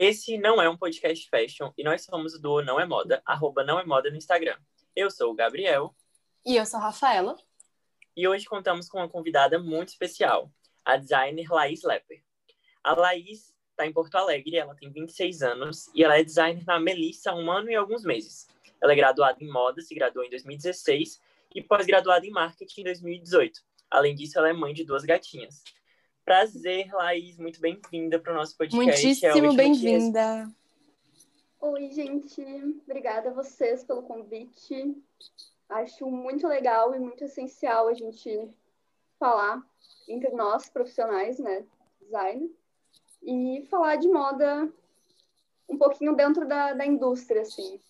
Esse não é um podcast fashion e nós somos o duo Não é Moda, arroba Não é Moda no Instagram. Eu sou o Gabriel. E eu sou a Rafaela. E hoje contamos com uma convidada muito especial, a designer Laís Lepper. A Laís está em Porto Alegre, ela tem 26 anos e ela é designer na Melissa há um ano e alguns meses. Ela é graduada em moda, se graduou em 2016 e pós-graduada em marketing em 2018. Além disso, ela é mãe de duas gatinhas. Prazer, Laís, muito bem-vinda para o nosso podcast. É Muitíssimo é bem-vinda. Oi, gente. Obrigada a vocês pelo convite. Acho muito legal e muito essencial a gente falar entre nós, profissionais, né, design, e falar de moda um pouquinho dentro da, da indústria, assim.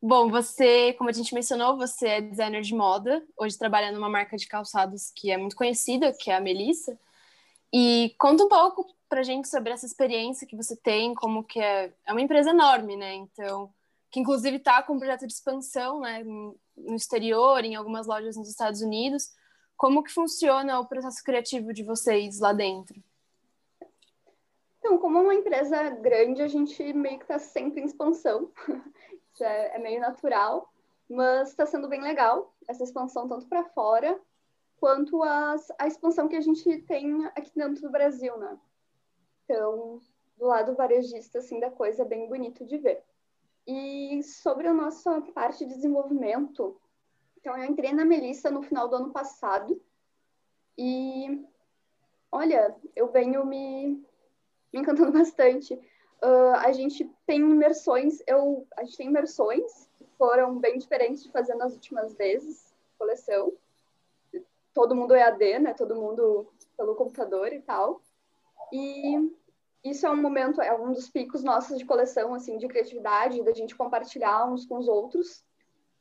Bom, você, como a gente mencionou, você é designer de moda, hoje trabalha numa marca de calçados que é muito conhecida, que é a Melissa. E conta um pouco pra gente sobre essa experiência que você tem, como que é, é uma empresa enorme, né? Então, que inclusive está com um projeto de expansão, né, no exterior, em algumas lojas nos Estados Unidos. Como que funciona o processo criativo de vocês lá dentro? Então, como uma empresa grande, a gente meio que está sempre em expansão. Isso é, é meio natural, mas está sendo bem legal essa expansão tanto para fora quanto as, a expansão que a gente tem aqui dentro do Brasil, né? Então, do lado varejista, assim, da coisa é bem bonito de ver. E sobre a nossa parte de desenvolvimento, então eu entrei na Melissa no final do ano passado e, olha, eu venho me, me encantando bastante. Uh, a gente tem imersões, eu, a gente tem imersões que foram bem diferentes de fazer nas últimas vezes, coleção todo mundo EAD, né? Todo mundo pelo computador e tal. E isso é um momento, é um dos picos nossos de coleção, assim, de criatividade, da gente compartilhar uns com os outros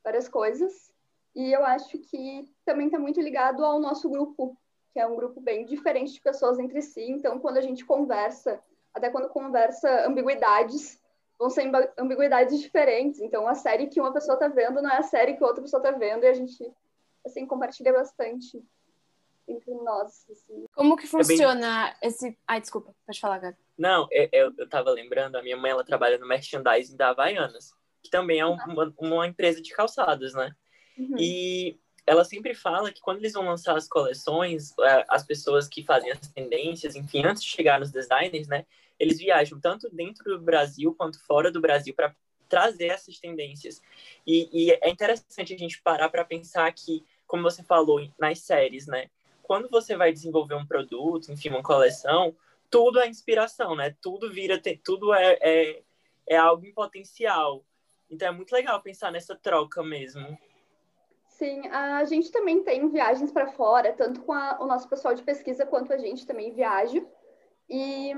várias coisas. E eu acho que também está muito ligado ao nosso grupo, que é um grupo bem diferente de pessoas entre si. Então, quando a gente conversa, até quando conversa ambiguidades, vão ser ambiguidades diferentes. Então, a série que uma pessoa está vendo não é a série que outra pessoa está vendo, e a gente assim, compartilha bastante entre nós. Assim. Como que funciona é bem... esse... Ai, desculpa, pode falar, Gabi. Não, eu, eu, eu tava lembrando, a minha mãe, ela trabalha no merchandising da Havaianas, que também é um, uma, uma, empresa de calçados, né? Uhum. E ela sempre fala que quando eles vão lançar as coleções, é, as pessoas que fazem as tendências, enfim, antes de chegar nos designers, né? Eles viajam tanto dentro do Brasil quanto fora do Brasil para trazer essas tendências. E, e, é interessante a gente parar para pensar que como você falou, nas séries, né? Quando você vai desenvolver um produto, enfim, uma coleção, tudo é inspiração, né? Tudo vira, tudo é, é, é algo em potencial. Então é muito legal pensar nessa troca mesmo. Sim, a gente também tem viagens para fora, tanto com a, o nosso pessoal de pesquisa quanto a gente também viaja. E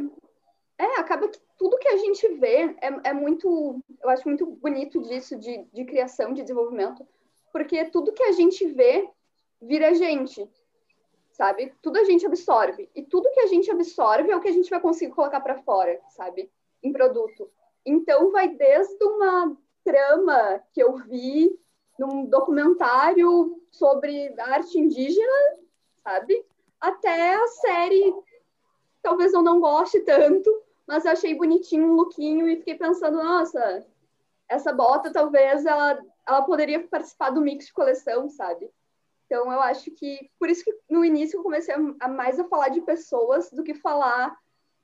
é, acaba que tudo que a gente vê é, é muito, eu acho muito bonito disso, de, de criação, de desenvolvimento, porque tudo que a gente vê vira gente, sabe? Tudo a gente absorve. E tudo que a gente absorve é o que a gente vai conseguir colocar para fora, sabe? Em produto. Então, vai desde uma trama que eu vi num documentário sobre arte indígena, sabe? Até a série, talvez eu não goste tanto, mas achei bonitinho um lookinho e fiquei pensando, nossa, essa bota talvez ela ela poderia participar do mix de coleção, sabe? Então, eu acho que, por isso que no início eu comecei a, mais a falar de pessoas do que falar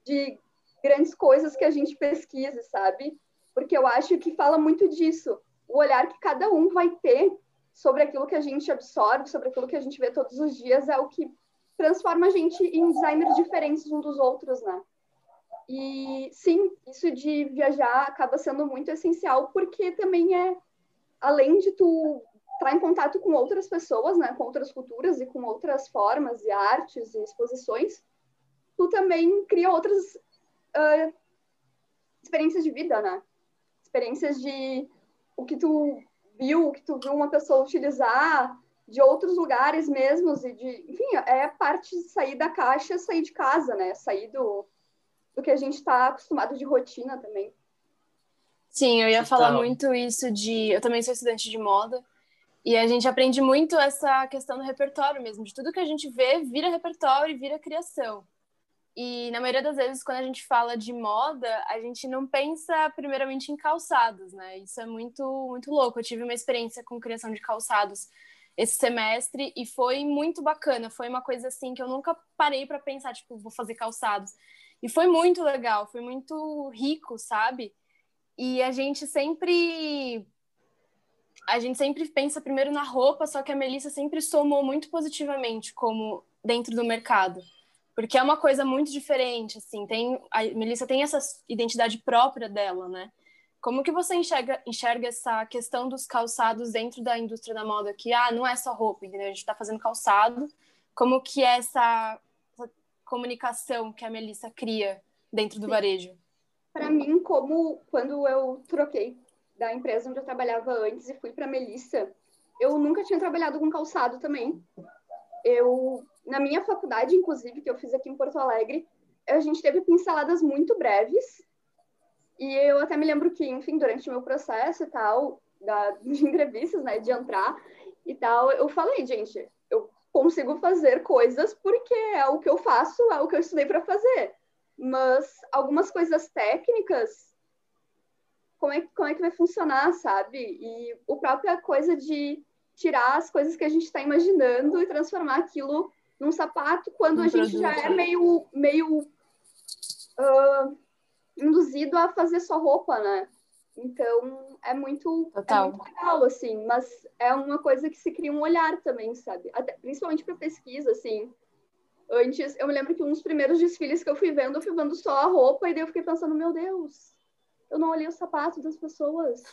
de grandes coisas que a gente pesquisa, sabe? Porque eu acho que fala muito disso, o olhar que cada um vai ter sobre aquilo que a gente absorve, sobre aquilo que a gente vê todos os dias, é o que transforma a gente em designers diferentes uns dos outros, né? E sim, isso de viajar acaba sendo muito essencial, porque também é além de tu estar em contato com outras pessoas, né, com outras culturas e com outras formas e artes e exposições, tu também cria outras uh, experiências de vida, né? Experiências de o que tu viu, o que tu viu uma pessoa utilizar, de outros lugares mesmos e de, enfim, é parte de sair da caixa, sair de casa, né? Sair do, do que a gente está acostumado de rotina também. Sim, eu ia falar muito isso de. Eu também sou estudante de moda. E a gente aprende muito essa questão do repertório mesmo, de tudo que a gente vê vira repertório e vira criação. E na maioria das vezes, quando a gente fala de moda, a gente não pensa primeiramente em calçados, né? Isso é muito, muito louco. Eu tive uma experiência com criação de calçados esse semestre e foi muito bacana. Foi uma coisa assim que eu nunca parei para pensar, tipo, vou fazer calçados. E foi muito legal, foi muito rico, sabe? E a gente sempre a gente sempre pensa primeiro na roupa, só que a Melissa sempre somou muito positivamente como dentro do mercado porque é uma coisa muito diferente, assim, tem, a Melissa tem essa identidade própria dela, né? Como que você enxerga, enxerga essa questão dos calçados dentro da indústria da moda? Que, ah, não é só roupa, entendeu? A gente está fazendo calçado. Como que é essa, essa, comunicação que a Melissa cria dentro do Sim. varejo? Para mim, como quando eu troquei da empresa onde eu trabalhava antes e fui para Melissa, eu nunca tinha trabalhado com calçado também. Eu na minha faculdade, inclusive, que eu fiz aqui em Porto Alegre, a gente teve pinceladas muito breves. E eu até me lembro que, enfim, durante o meu processo e tal, da, de entrevistas, né, de entrar e tal, eu falei, gente, eu consigo fazer coisas porque é o que eu faço, é o que eu estudei para fazer. Mas algumas coisas técnicas, como é, como é que vai funcionar, sabe? E a própria coisa de tirar as coisas que a gente está imaginando e transformar aquilo num sapato quando um a gente produto. já é meio, meio uh, induzido a fazer só roupa, né? Então é muito, é muito legal, assim, mas é uma coisa que se cria um olhar também, sabe? Até, principalmente para pesquisa, assim. Antes, eu me lembro que um dos primeiros desfiles que eu fui vendo, eu fui vendo só a roupa, e daí eu fiquei pensando, meu Deus, eu não olhei o sapato das pessoas.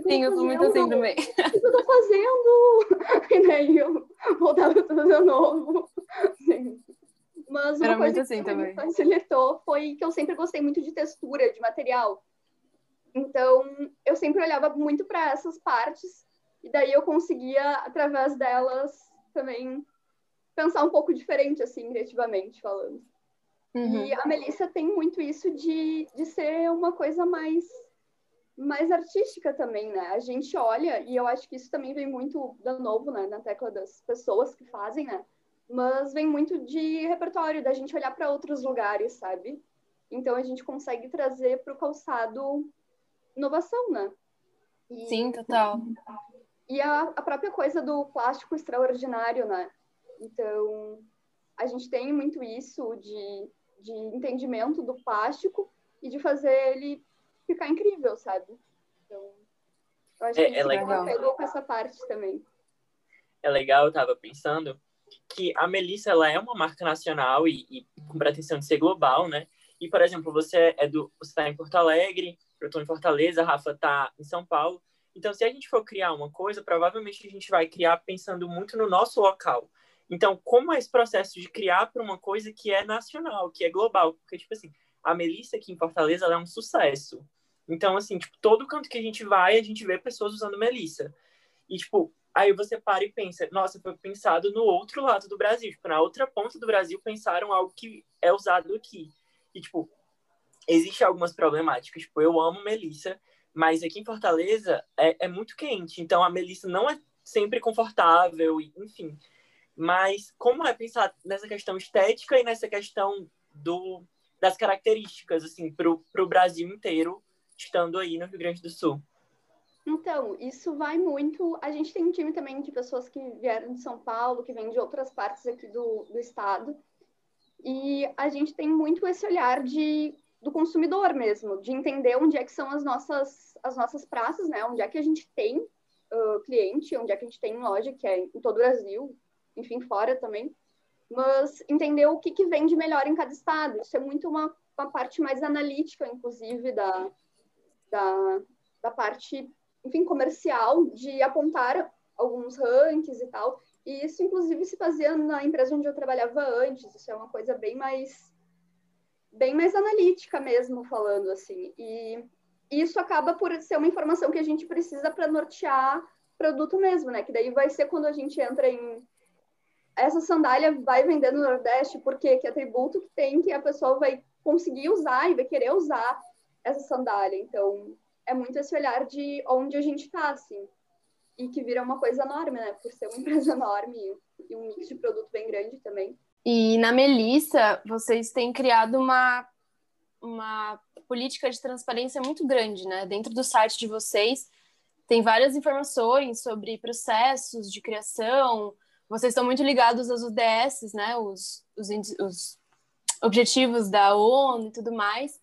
Sim, eu sou muito assim também. O que eu tô fazendo? E daí eu voltava tudo de novo. Sim. Mas uma Era coisa assim que também. facilitou foi que eu sempre gostei muito de textura, de material. Então, eu sempre olhava muito para essas partes e daí eu conseguia, através delas, também pensar um pouco diferente, assim, criativamente falando. Uhum. E a Melissa tem muito isso de, de ser uma coisa mais mais artística também, né? A gente olha, e eu acho que isso também vem muito da novo, né? Na tecla das pessoas que fazem, né? Mas vem muito de repertório, da gente olhar para outros lugares, sabe? Então a gente consegue trazer para o calçado inovação, né? E, Sim, total. E a, a própria coisa do plástico extraordinário, né? Então a gente tem muito isso de, de entendimento do plástico e de fazer ele ficar incrível, sabe? Então, eu acho é, que é legal. pegou com essa parte também. É legal, eu tava pensando que a Melissa, ela é uma marca nacional e, e com pretensão de ser global, né? E, por exemplo, você é do, você tá em Porto Alegre, eu tô em Fortaleza, a Rafa tá em São Paulo. Então, se a gente for criar uma coisa, provavelmente a gente vai criar pensando muito no nosso local. Então, como é esse processo de criar para uma coisa que é nacional, que é global? Porque, tipo assim, a Melissa aqui em Fortaleza, ela é um sucesso. Então, assim, tipo, todo canto que a gente vai, a gente vê pessoas usando Melissa. E, tipo, aí você para e pensa, nossa, foi pensado no outro lado do Brasil. Tipo, na outra ponta do Brasil, pensaram algo que é usado aqui. E, tipo, existe algumas problemáticas. Tipo, eu amo Melissa, mas aqui em Fortaleza é, é muito quente. Então, a Melissa não é sempre confortável, enfim. Mas como é pensar nessa questão estética e nessa questão do, das características, assim, para o Brasil inteiro, estando aí no Rio Grande do Sul? Então, isso vai muito. A gente tem um time também de pessoas que vieram de São Paulo, que vêm de outras partes aqui do, do estado. E a gente tem muito esse olhar de, do consumidor mesmo, de entender onde é que são as nossas, as nossas praças, né? Onde é que a gente tem uh, cliente, onde é que a gente tem loja, que é em todo o Brasil, enfim, fora também. Mas entender o que, que vende melhor em cada estado. Isso é muito uma, uma parte mais analítica, inclusive, da, da, da parte, enfim, comercial, de apontar alguns rankings e tal. E isso, inclusive, se fazia na empresa onde eu trabalhava antes. Isso é uma coisa bem mais, bem mais analítica mesmo, falando assim. E isso acaba por ser uma informação que a gente precisa para nortear produto mesmo, né? Que daí vai ser quando a gente entra em essa sandália vai vender no Nordeste, porque que atributo que tem que a pessoa vai conseguir usar e vai querer usar essa sandália. Então, é muito esse olhar de onde a gente está, assim. E que vira uma coisa enorme, né? Por ser uma empresa enorme e um mix de produto bem grande também. E na Melissa, vocês têm criado uma, uma política de transparência muito grande, né? Dentro do site de vocês, tem várias informações sobre processos de criação. Vocês estão muito ligados aos UDS, né? Os, os, os objetivos da ONU e tudo mais.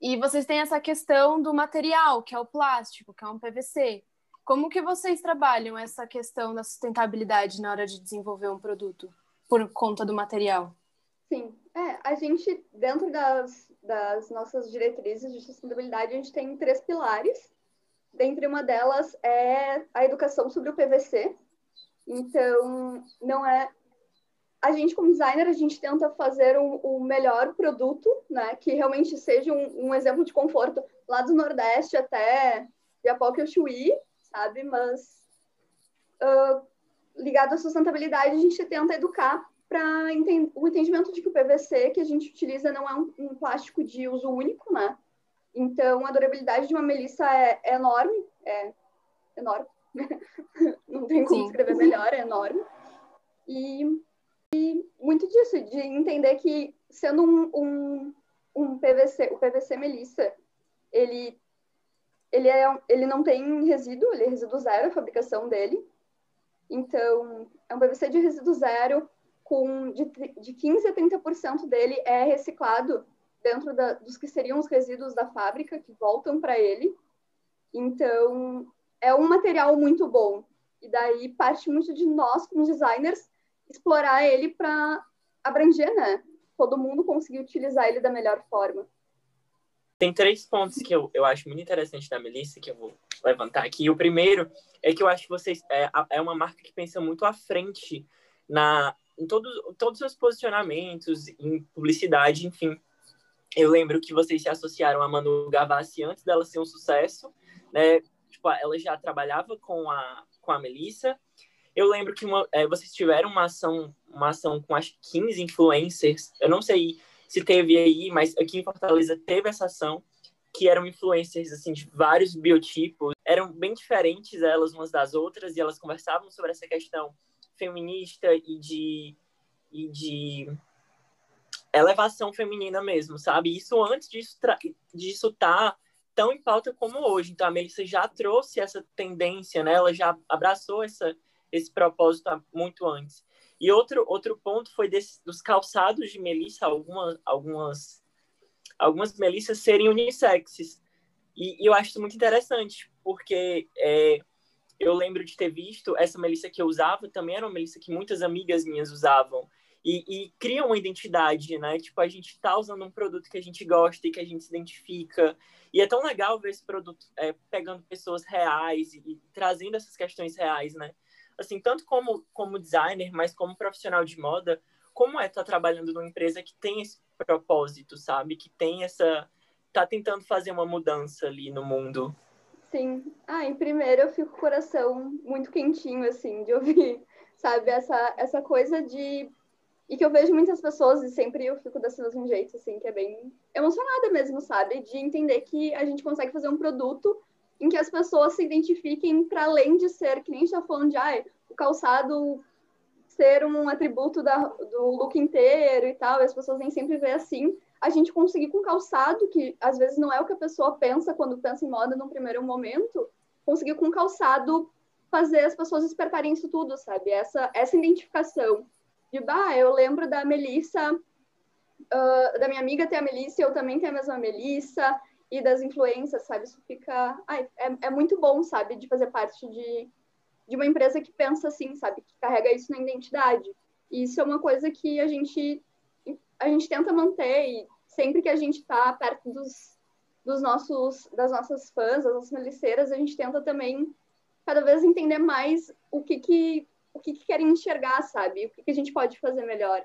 E vocês têm essa questão do material, que é o plástico, que é um PVC. Como que vocês trabalham essa questão da sustentabilidade na hora de desenvolver um produto por conta do material? Sim, é, a gente, dentro das, das nossas diretrizes de sustentabilidade, a gente tem três pilares. Dentre uma delas é a educação sobre o PVC. Então, não é a gente, como designer, a gente tenta fazer o um, um melhor produto, né? Que realmente seja um, um, exemplo de conforto lá do Nordeste até Iapoque ou Chuí, sabe? Mas uh, ligado à sustentabilidade, a gente tenta educar para o entendimento de que o PVC que a gente utiliza não é um, um plástico de uso único, né? Então, a durabilidade de uma melissa é, é enorme, é enorme. Não tem como Sim. escrever melhor, é enorme. E e muito disso, de entender que sendo um, um, um PVC, o PVC Melissa, ele, ele, é, ele não tem resíduo, ele é resíduo zero a fabricação dele. Então, é um PVC de resíduo zero, com de, de 15% a 30% dele é reciclado dentro da, dos que seriam os resíduos da fábrica, que voltam para ele. Então, é um material muito bom. E daí parte muito de nós, como designers, explorar ele para abranger, né? Todo mundo conseguir utilizar ele da melhor forma. Tem três pontos que eu, eu acho muito interessante da Melissa, que eu vou levantar aqui. O primeiro é que eu acho que vocês é, é uma marca que pensa muito à frente na, em todos, todos os seus posicionamentos, em publicidade, enfim. Eu lembro que vocês se associaram a Manu Gavassi antes dela ser um sucesso, né? Tipo, ela já trabalhava com a, com a Melissa, eu lembro que uma, é, vocês tiveram uma ação, uma ação com acho que 15 influencers. Eu não sei se teve aí, mas aqui em Fortaleza teve essa ação, que eram influencers assim de vários biotipos. Eram bem diferentes elas umas das outras e elas conversavam sobre essa questão feminista e de e de elevação feminina mesmo, sabe? Isso antes disso disso tá tão em pauta como hoje. Então a Melissa já trouxe essa tendência, né? Ela já abraçou essa esse propósito muito antes. E outro, outro ponto foi desse, dos calçados de melissa, algumas, algumas, algumas melissas serem unissexes. E, e eu acho muito interessante, porque é, eu lembro de ter visto essa melissa que eu usava, também era uma melissa que muitas amigas minhas usavam. E, e, cria uma identidade, né? Tipo, a gente tá usando um produto que a gente gosta e que a gente se identifica. E é tão legal ver esse produto é, pegando pessoas reais e, e, trazendo essas questões reais, né? assim, tanto como, como designer, mas como profissional de moda, como é estar tá trabalhando numa empresa que tem esse propósito, sabe? Que tem essa. tá tentando fazer uma mudança ali no mundo. Sim. Ah, em primeiro eu fico com o coração muito quentinho, assim, de ouvir, sabe? Essa, essa coisa de. E que eu vejo muitas pessoas, e sempre eu fico desse mesmo jeito, assim, que é bem emocionada mesmo, sabe? De entender que a gente consegue fazer um produto em que as pessoas se identifiquem para além de ser, que nem está falando de o calçado ser um atributo da, do look inteiro e tal, e as pessoas nem sempre vê assim, a gente conseguir com calçado, que às vezes não é o que a pessoa pensa quando pensa em moda num primeiro momento, conseguir com calçado fazer as pessoas despertarem isso tudo, sabe? Essa, essa identificação bah, eu lembro da Melissa, uh, da minha amiga ter a Melissa, eu também tenho a mesma Melissa, e das influências, sabe? Isso fica. Ai, é, é muito bom, sabe? De fazer parte de, de uma empresa que pensa assim, sabe? Que carrega isso na identidade. E isso é uma coisa que a gente, a gente tenta manter e sempre que a gente está perto dos, dos nossos, das nossas fãs, das nossas meliceiras, a gente tenta também cada vez entender mais o que que, o que, que querem enxergar, sabe? O que, que a gente pode fazer melhor.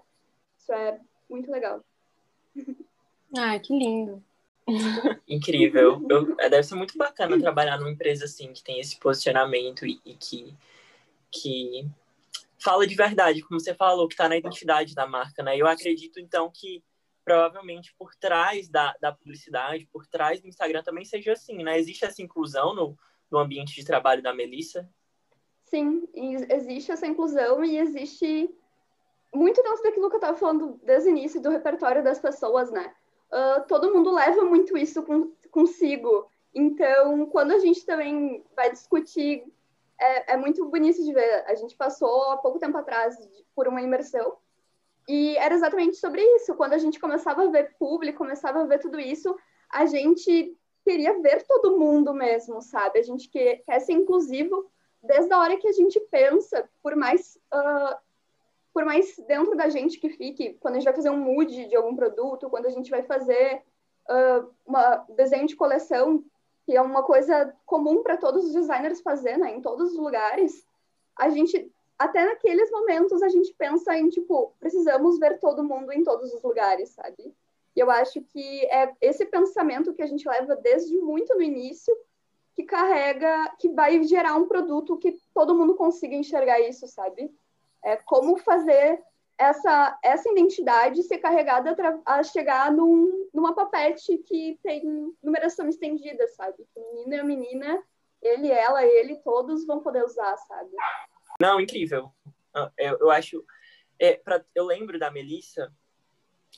Isso é muito legal. Ah, que lindo. Incrível. Eu, é, deve ser muito bacana trabalhar numa empresa assim, que tem esse posicionamento e, e que, que fala de verdade, como você falou, que está na identidade da marca, né? Eu acredito, então, que provavelmente por trás da, da publicidade, por trás do Instagram também seja assim, né? Existe essa inclusão no, no ambiente de trabalho da Melissa? Sim, existe essa inclusão e existe muito dentro daquilo que eu estava falando desde o início do repertório das pessoas, né? Uh, todo mundo leva muito isso com, consigo. Então, quando a gente também vai discutir, é, é, muito bonito de ver. A gente passou há pouco tempo atrás por uma imersão e era exatamente sobre isso. Quando a gente começava a ver público, começava a ver tudo isso, a gente queria ver todo mundo mesmo, sabe? A gente quer, quer ser inclusivo desde a hora que a gente pensa, por mais uh, por mais dentro da gente que fique, quando a gente vai fazer um mood de algum produto, quando a gente vai fazer uh, uma desenho de coleção, que é uma coisa comum para todos os designers fazer, né, em todos os lugares, a gente até naqueles momentos a gente pensa em tipo, precisamos ver todo mundo em todos os lugares, sabe? E eu acho que é esse pensamento que a gente leva desde muito no início que carrega, que vai gerar um produto que todo mundo consiga enxergar isso, sabe? É como fazer essa, essa identidade ser carregada a chegar num, numa papete que tem numeração estendida, sabe? Que menino e a menina, ele, ela, ele, todos vão poder usar, sabe? Não, incrível. Ah, eu, eu acho. É, pra, eu lembro da Melissa,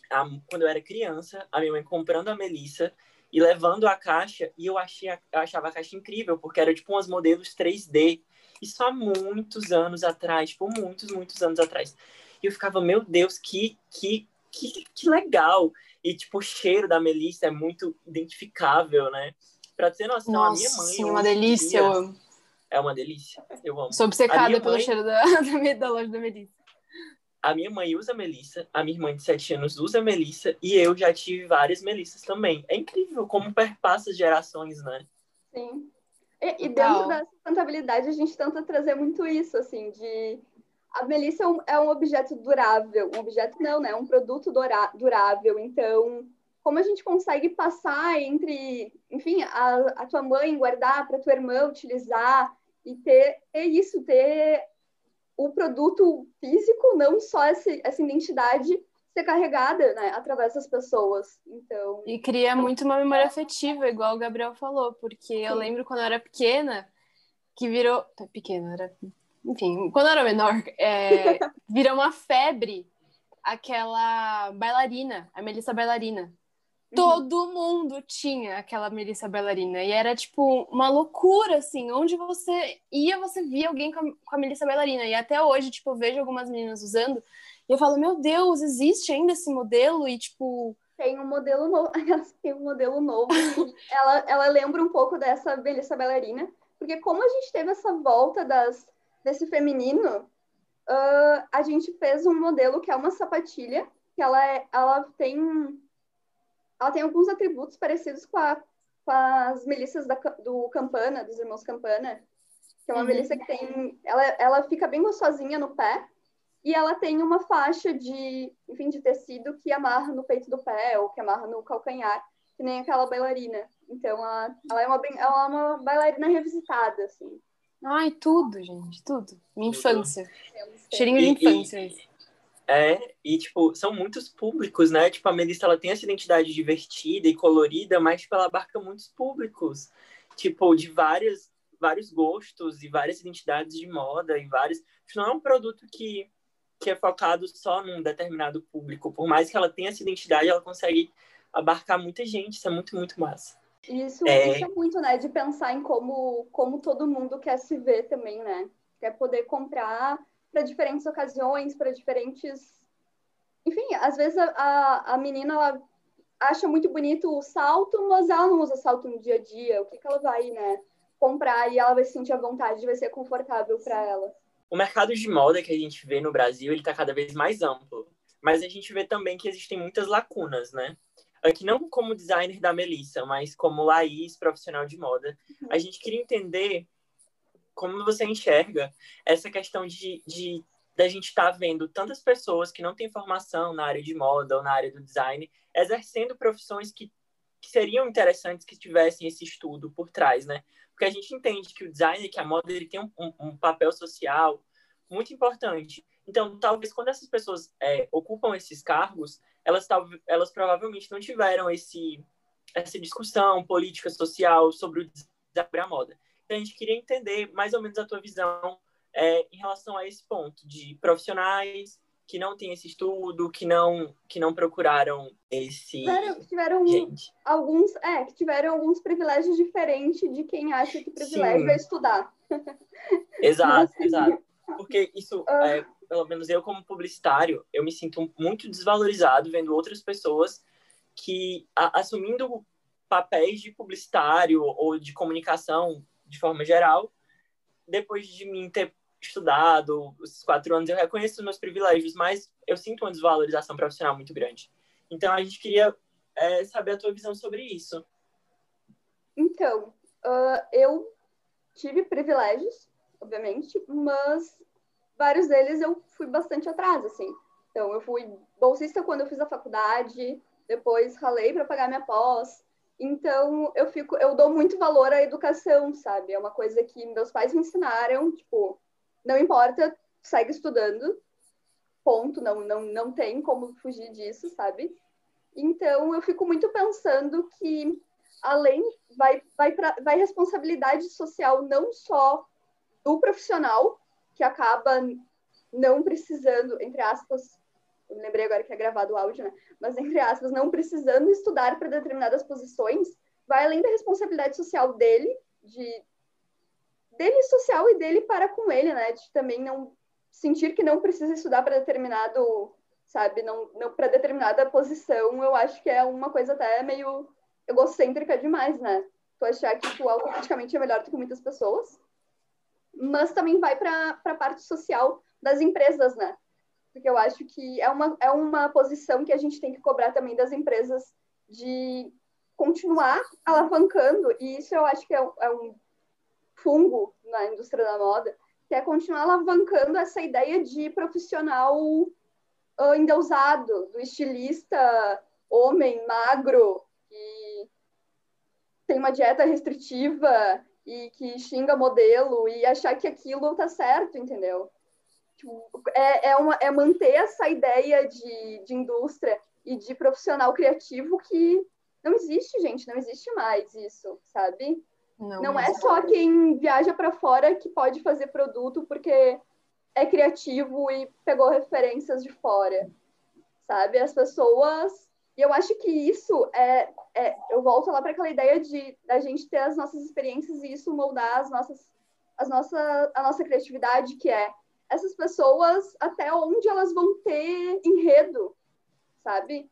a, quando eu era criança, a minha mãe comprando a Melissa e levando a caixa, e eu, achei, eu achava a caixa incrível, porque era tipo umas modelos 3D isso há muitos anos atrás, tipo, muitos, muitos anos atrás. E eu ficava, meu Deus, que, que, que, que legal. E, tipo, o cheiro da Melissa é muito identificável, né? Pra ter noção, Nossa, a minha mãe... Sim, uma delícia, dia, eu amo. É uma delícia, eu amo. Sou obcecada pelo mãe... cheiro da, da, loja da Melissa. A minha mãe usa Melissa, a minha irmã de 7 anos usa Melissa, e eu já tive várias Melissas também. É incrível como perpassa gerações, né? Sim. E, e dentro da sustentabilidade, a gente tenta trazer muito isso, assim, de... A Melissa é um, é um objeto durável, um objeto não, né? Um produto dura, durável. Então, como a gente consegue passar entre, enfim, a, a tua mãe guardar para tua irmã utilizar e ter, ter isso, ter o produto físico, não só essa, essa identidade ser carregada né, através das pessoas. Então. E cria muito uma memória afetiva, igual o Gabriel falou, porque Sim. eu lembro quando eu era pequena, que virou. Tá pequena, era. Enfim, quando eu era menor, é... virou uma febre aquela bailarina, a Melissa Bailarina. Uhum. Todo mundo tinha aquela Melissa Bailarina. E era, tipo, uma loucura, assim. Onde você ia, você via alguém com a, com a Melissa Bailarina. E até hoje, tipo, eu vejo algumas meninas usando. E eu falo, meu Deus, existe ainda esse modelo? E, tipo. Tem um modelo novo. Tem um modelo novo. ela, ela lembra um pouco dessa Belissa Bailarina. Porque como a gente teve essa volta das, desse feminino, uh, a gente fez um modelo que é uma sapatilha, que ela, é, ela tem ela tem alguns atributos parecidos com, a, com as melissas da, do Campana, dos irmãos Campana, que é uma uhum. melissa que tem. Ela, ela fica bem gostosinha no pé, e ela tem uma faixa de, enfim, de tecido que amarra no peito do pé ou que amarra no calcanhar, que nem aquela bailarina. Então, ela, ela, é, uma, ela é uma bailarina revisitada, assim. Ai, tudo, gente, tudo. Minha infância. Cheirinho de infância. E, é, e, tipo, são muitos públicos, né? Tipo, a Melissa, ela tem essa identidade divertida e colorida, mas, tipo, ela abarca muitos públicos. Tipo, de várias, vários gostos e várias identidades de moda e vários... Não é um produto que que é focado só num determinado público. Por mais que ela tenha essa identidade, ela consegue abarcar muita gente. Isso é muito, muito massa. Isso é, isso é muito, né? De pensar em como, como todo mundo quer se ver também, né? Quer poder comprar para diferentes ocasiões, para diferentes. Enfim, às vezes a, a, a menina ela acha muito bonito o salto, mas ela não usa salto no dia a dia. O que, que ela vai, né? Comprar e ela vai se sentir à vontade, vai ser confortável para ela o mercado de moda que a gente vê no Brasil, ele está cada vez mais amplo. Mas a gente vê também que existem muitas lacunas, né? Aqui não como designer da Melissa, mas como Laís, profissional de moda. A gente queria entender como você enxerga essa questão de, de da gente estar tá vendo tantas pessoas que não têm formação na área de moda ou na área do design exercendo profissões que, que seriam interessantes que tivessem esse estudo por trás, né? porque a gente entende que o design, que a moda, ele tem um, um, papel social muito importante. Então, talvez quando essas pessoas é, ocupam esses cargos, elas, elas provavelmente não tiveram esse, essa discussão política, social sobre o design a moda. Então, a gente queria entender mais ou menos a tua visão é, em relação a esse ponto de profissionais que não têm esse estudo, que não, que não procuraram esse. Tiveram, tiveram Gente. alguns, é, que tiveram alguns privilégios diferentes de quem acha que privilégio Sim. é estudar. Exato, Mas- exato. Porque isso, Ah. é, pelo menos eu como publicitário, eu me sinto muito desvalorizado vendo outras pessoas que, a- assumindo papéis de publicitário ou de comunicação de forma geral, depois de mim ter estudado esses quatro anos, eu reconheço os meus privilégios, mas eu sinto uma desvalorização profissional muito grande. Então, a gente queria é, saber a tua visão sobre isso. Então, ah, eu tive privilégios, obviamente, mas vários deles eu fui bastante atrás, assim. Então, eu fui bolsista quando eu fiz a faculdade, depois ralei para pagar minha pós. Então, eu fico, eu dou muito valor à educação, sabe? É uma coisa que meus pais me ensinaram, tipo, não importa, segue estudando. Ponto, não não não tem como fugir disso, sabe? Então, eu fico muito pensando que além vai vai pra, vai responsabilidade social não só do profissional que acaba não precisando entre aspas eu me lembrei agora que é gravado o áudio, né? Mas entre aspas, não precisando estudar para determinadas posições, vai além da responsabilidade social dele, de dele social e dele para com ele, né? De também não sentir que não precisa estudar para determinado, sabe, não, não para determinada posição, eu acho que é uma coisa até meio egocêntrica demais, né? Tu achar que tu automaticamente é melhor do que muitas pessoas. Mas também vai para a parte social das empresas, né? Porque eu acho que é uma, é uma posição que a gente tem que cobrar também das empresas de continuar alavancando, e isso eu acho que é, um- é um fungo na indústria da moda, que é continuar alavancando essa ideia de profissional ah, endeusado, do estilista homem, magro, que tem uma dieta restritiva e que xinga modelo e achar que aquilo tá certo, entendeu? É, é, uma, é manter essa ideia de, de indústria e de profissional criativo que não existe, gente, não existe mais isso, sabe? Não é só quem viaja para fora que pode fazer produto porque é criativo e pegou referências de fora, sabe? As pessoas. E eu acho que isso é. é eu volto lá para aquela ideia de da gente ter as nossas experiências e isso moldar as nossas, as nossa, a nossa criatividade, que é essas pessoas até onde elas vão ter enredo, sabe?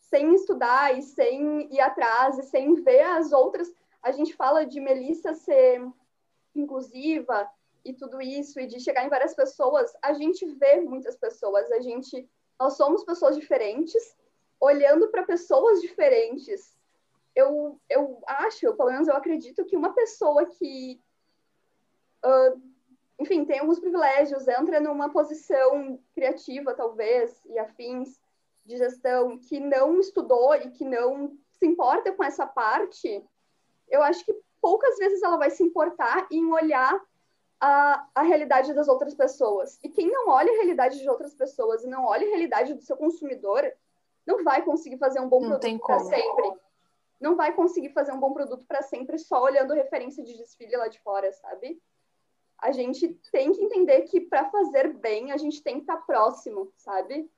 Sem estudar e sem ir atrás e sem ver as outras. A gente fala de Melissa ser inclusiva e tudo isso e de chegar em várias pessoas. A gente vê muitas pessoas. A gente, nós somos pessoas diferentes, olhando para pessoas diferentes. Eu, eu acho, pelo menos eu acredito que uma pessoa que uh, enfim, tem alguns privilégios, entra numa posição criativa, talvez, e afins de gestão, que não estudou e que não se importa com essa parte, eu acho que poucas vezes ela vai se importar em olhar a, a realidade das outras pessoas. E quem não olha a realidade de outras pessoas e não olha a realidade do seu consumidor, não vai conseguir fazer um bom Não produto para sempre. Não vai conseguir fazer um bom produto para sempre só olhando referência de desfile lá de fora, sabe? A gente tem que entender que para fazer bem a gente tem que estar próximo, sabe?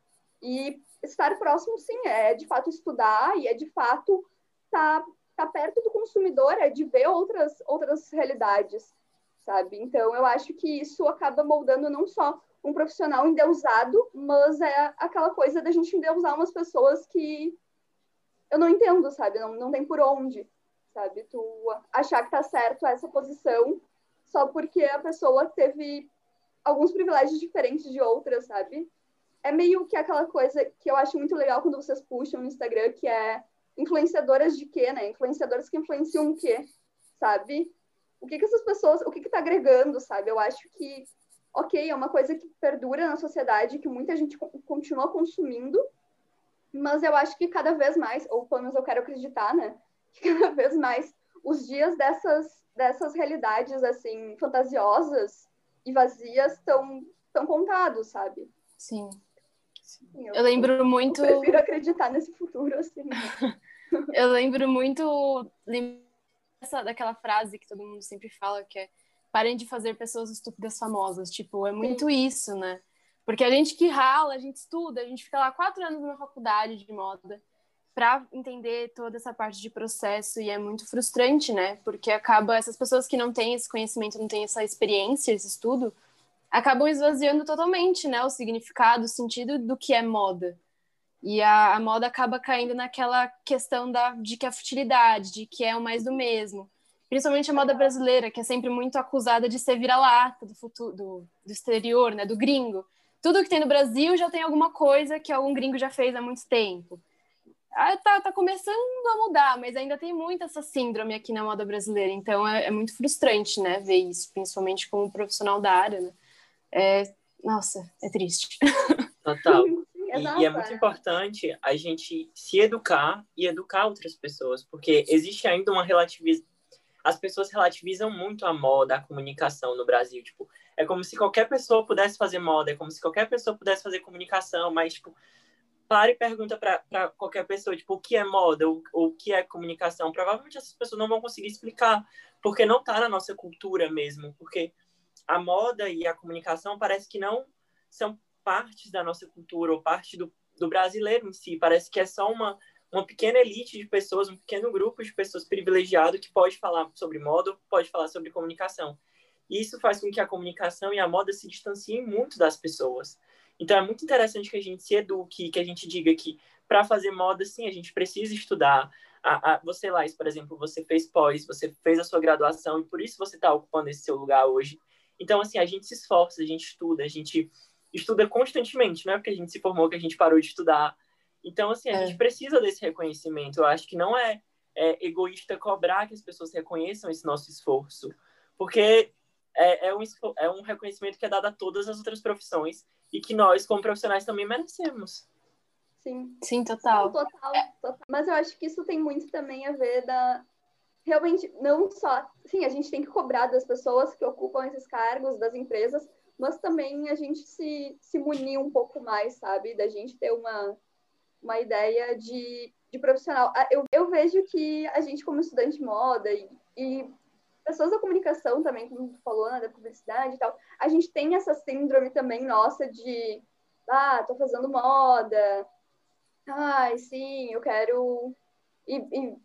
E estar próximo, sim, é de fato estudar e é de fato estar tá, tá perto do consumidor, é de ver outras, outras realidades, sabe? Então eu acho que isso acaba moldando não só um profissional endeusado, mas é aquela coisa da gente endeusar umas pessoas que eu não entendo, sabe? Não, não tem por onde, sabe? Tu achar que tá certo essa posição só porque a pessoa teve alguns privilégios diferentes de outras, sabe? É meio que aquela coisa que eu acho muito legal quando vocês puxam no Instagram, que é influenciadoras de quê, né? Influenciadoras que influenciam o quê, sabe? O que que essas pessoas, o que que tá agregando, sabe? Eu acho que, ok, é uma coisa que perdura na sociedade, que muita gente continua consumindo, mas eu acho que cada vez mais, ou pelo menos eu quero acreditar, né? Que cada vez mais os dias dessas dessas realidades assim fantasiosas e vazias estão tão contados, sabe? Sim. Sim, Eu lembro muito. Eu prefiro acreditar nesse futuro assim. Eu lembro muito lembro dessa- daquela frase que todo mundo sempre fala que é parem de fazer pessoas estúpidas famosas. Tipo, é muito isso, né? Porque a gente que rala, a gente estuda, a gente fica lá quatro anos na faculdade de moda para entender toda essa parte de processo e é muito frustrante, né? Porque acaba essas pessoas que não têm esse conhecimento, não têm essa experiência, esse estudo, acabam esvaziando totalmente, né? O significado, o sentido do que é moda. E a, a moda acaba caindo naquela questão da, de que é futilidade, de que é o mais do mesmo. Principalmente a moda brasileira, que é sempre muito acusada de ser vira-lata do, futuro, do, do exterior, né? Do gringo. Tudo que tem no Brasil já tem alguma coisa que algum gringo já fez há muito tempo. Ah, tá, tá começando a mudar, mas ainda tem muito essa síndrome aqui na moda brasileira. Então é, é muito frustrante, né, ver isso, principalmente como profissional da área, né? É, nossa, é triste. Total. E, e, é muito importante a gente se educar e educar outras pessoas, porque existe ainda uma relativização. As pessoas relativizam muito a moda, a comunicação no Brasil. Tipo, é como se qualquer pessoa pudesse fazer moda, é como se qualquer pessoa pudesse fazer comunicação, mas, tipo, para e pergunta para qualquer pessoa, tipo, o que é moda, o, o que é comunicação. Provavelmente essas pessoas não vão conseguir explicar, porque não está na nossa cultura mesmo, porque a moda e a comunicação parece que não são partes da nossa cultura ou parte do, do brasileiro em si. Parece que é só uma, uma pequena elite de pessoas, um pequeno grupo de pessoas privilegiado que pode falar sobre moda, pode falar sobre comunicação. E isso faz com que a comunicação e a moda se distanciem muito das pessoas. Então é muito interessante que a gente se eduque, que a gente diga que para fazer moda, sim, a gente precisa estudar. A, a, você, Laís, por exemplo, você fez pós, você fez a sua graduação e por isso você está ocupando esse seu lugar hoje. Então, assim, a gente se esforça, a gente estuda, a gente estuda constantemente, não é porque a gente se formou que a gente parou de estudar. Então, assim, a é. gente precisa desse reconhecimento. Eu acho que não é, é, egoísta cobrar que as pessoas reconheçam esse nosso esforço, porque é, é, um, é um reconhecimento que é dado a todas as outras profissões e que nós, como profissionais, também merecemos. Sim. Sim, total. Total, total. Mas eu acho que isso tem muito também a ver da. Realmente, não só. Sim, a gente tem que cobrar das pessoas que ocupam esses cargos, das empresas, mas também a gente se, se munir um pouco mais, sabe? Da gente ter uma, uma ideia de, de profissional. Ah, eu, eu vejo que a gente, como estudante de moda e, e pessoas da comunicação também, como tu falou, né, da publicidade e tal, a gente tem essa síndrome também nossa de, ah, tô fazendo moda, ai, sim, eu quero... E, e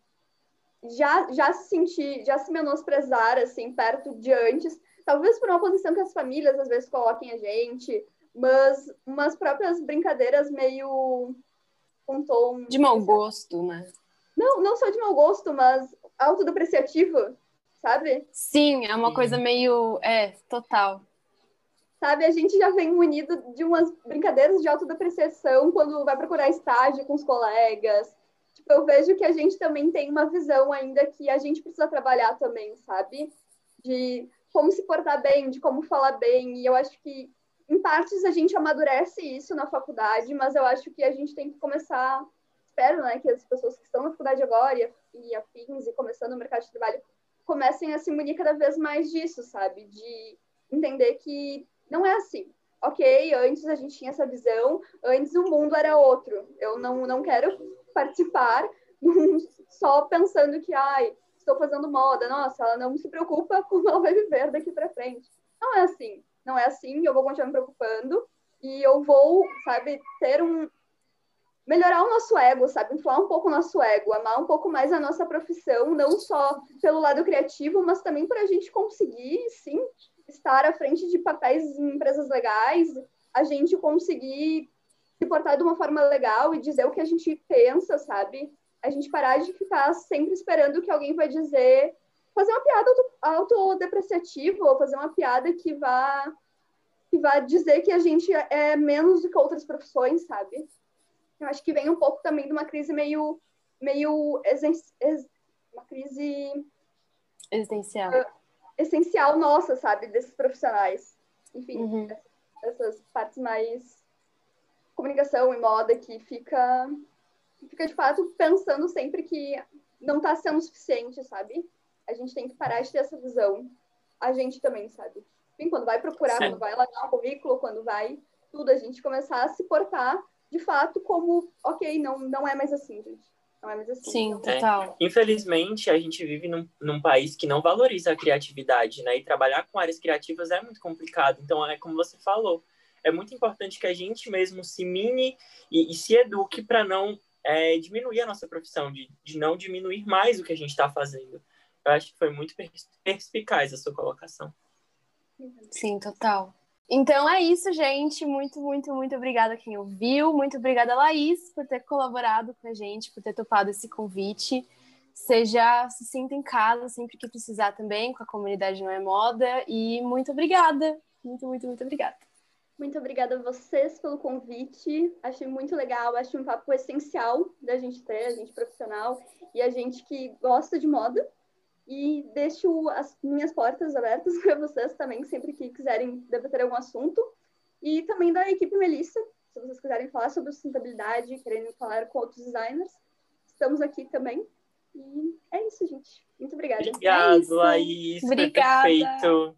já, já se sentir, já se menosprezar, assim, perto de antes, talvez por uma posição que as famílias às vezes coloquem a gente, mas umas próprias brincadeiras meio com tom... De mau gosto, né? Não, não só de mau gosto, mas autodepreciativo, sabe? Sim, é uma Sim. coisa meio. É, total. Sabe, a gente já vem munido de umas brincadeiras de autodepreciação quando vai procurar estágio com os colegas. Tipo, eu vejo que a gente também tem uma visão ainda que a gente precisa trabalhar também, sabe? De como se portar bem, de como falar bem. E eu acho que, em partes, a gente amadurece isso na faculdade, mas eu acho que a gente tem que começar. Espero, né, que as pessoas que estão na faculdade agora e, e afins e começando no mercado de trabalho comecem a se munir cada vez mais disso, sabe? De entender que não é assim. Ok, antes a gente tinha essa visão, antes o mundo era outro. Eu não, não quero participar só pensando que, ai, estou fazendo moda, nossa, ela não se preocupa como ela vai viver daqui para frente. Não é assim. Não é assim, eu vou continuar me preocupando e eu vou, sabe, ter um, melhorar o nosso ego, sabe? Inflar um pouco o nosso ego, amar um pouco mais a nossa profissão, não só pelo lado criativo, mas também para a gente conseguir, sim, estar à frente de papéis em empresas legais, a gente conseguir se portar de uma forma legal e dizer o que a gente pensa, sabe? A gente parar de ficar sempre esperando que alguém vai dizer, fazer uma piada autodepreciativa ou fazer uma piada que vá que vá dizer que a gente é menos do que outras profissões, sabe? Eu acho que vem um pouco também de uma crise meio, meio uma crise existencial, uh, essencial nossa, sabe, desses profissionais. Enfim, uhum. essas partes mais comunicação e moda que fica, fica de fato pensando sempre que não está sendo suficiente, sabe? A gente tem que parar de ter essa visão. A gente também, sabe? Enfim, quando vai procurar, Sim. quando vai lá no currículo, quando vai tudo, a gente começar a se portar de fato como, ok, não, não é mais assim, gente. Não é mais assim. Sim, então, total. É, infelizmente, a gente vive num, num país que não valoriza a criatividade, né? E trabalhar com áreas criativas é muito complicado. Então, é como você falou, é muito importante que a gente mesmo se mine e, e se eduque para não é, diminuir a nossa profissão, de, de não diminuir mais o que a gente está fazendo. Eu acho que foi muito perspicaz a sua colocação. Sim, total. Então é isso, gente. Muito, muito, muito obrigada a quem ouviu. Muito obrigada, Laís, por ter colaborado com a gente, por ter topado esse convite. Seja, se sinta em casa sempre que precisar também, com a comunidade Não é Moda. E muito obrigada. Muito, muito, muito obrigada. Muito obrigada a vocês pelo convite. Achei muito legal, achei um papo essencial da gente ter, a gente profissional e a gente que gosta de moda. E deixo as minhas portas abertas para vocês também, sempre que quiserem debater algum assunto. E também da equipe Melissa, se vocês quiserem falar sobre sustentabilidade, querem falar com outros designers, estamos aqui também. E é isso, gente. Muito obrigada. Obrigado, é Laís. Obrigada. Perfeito.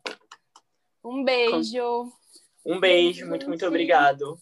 Um beijo. Um beijo, muito, muito obrigado.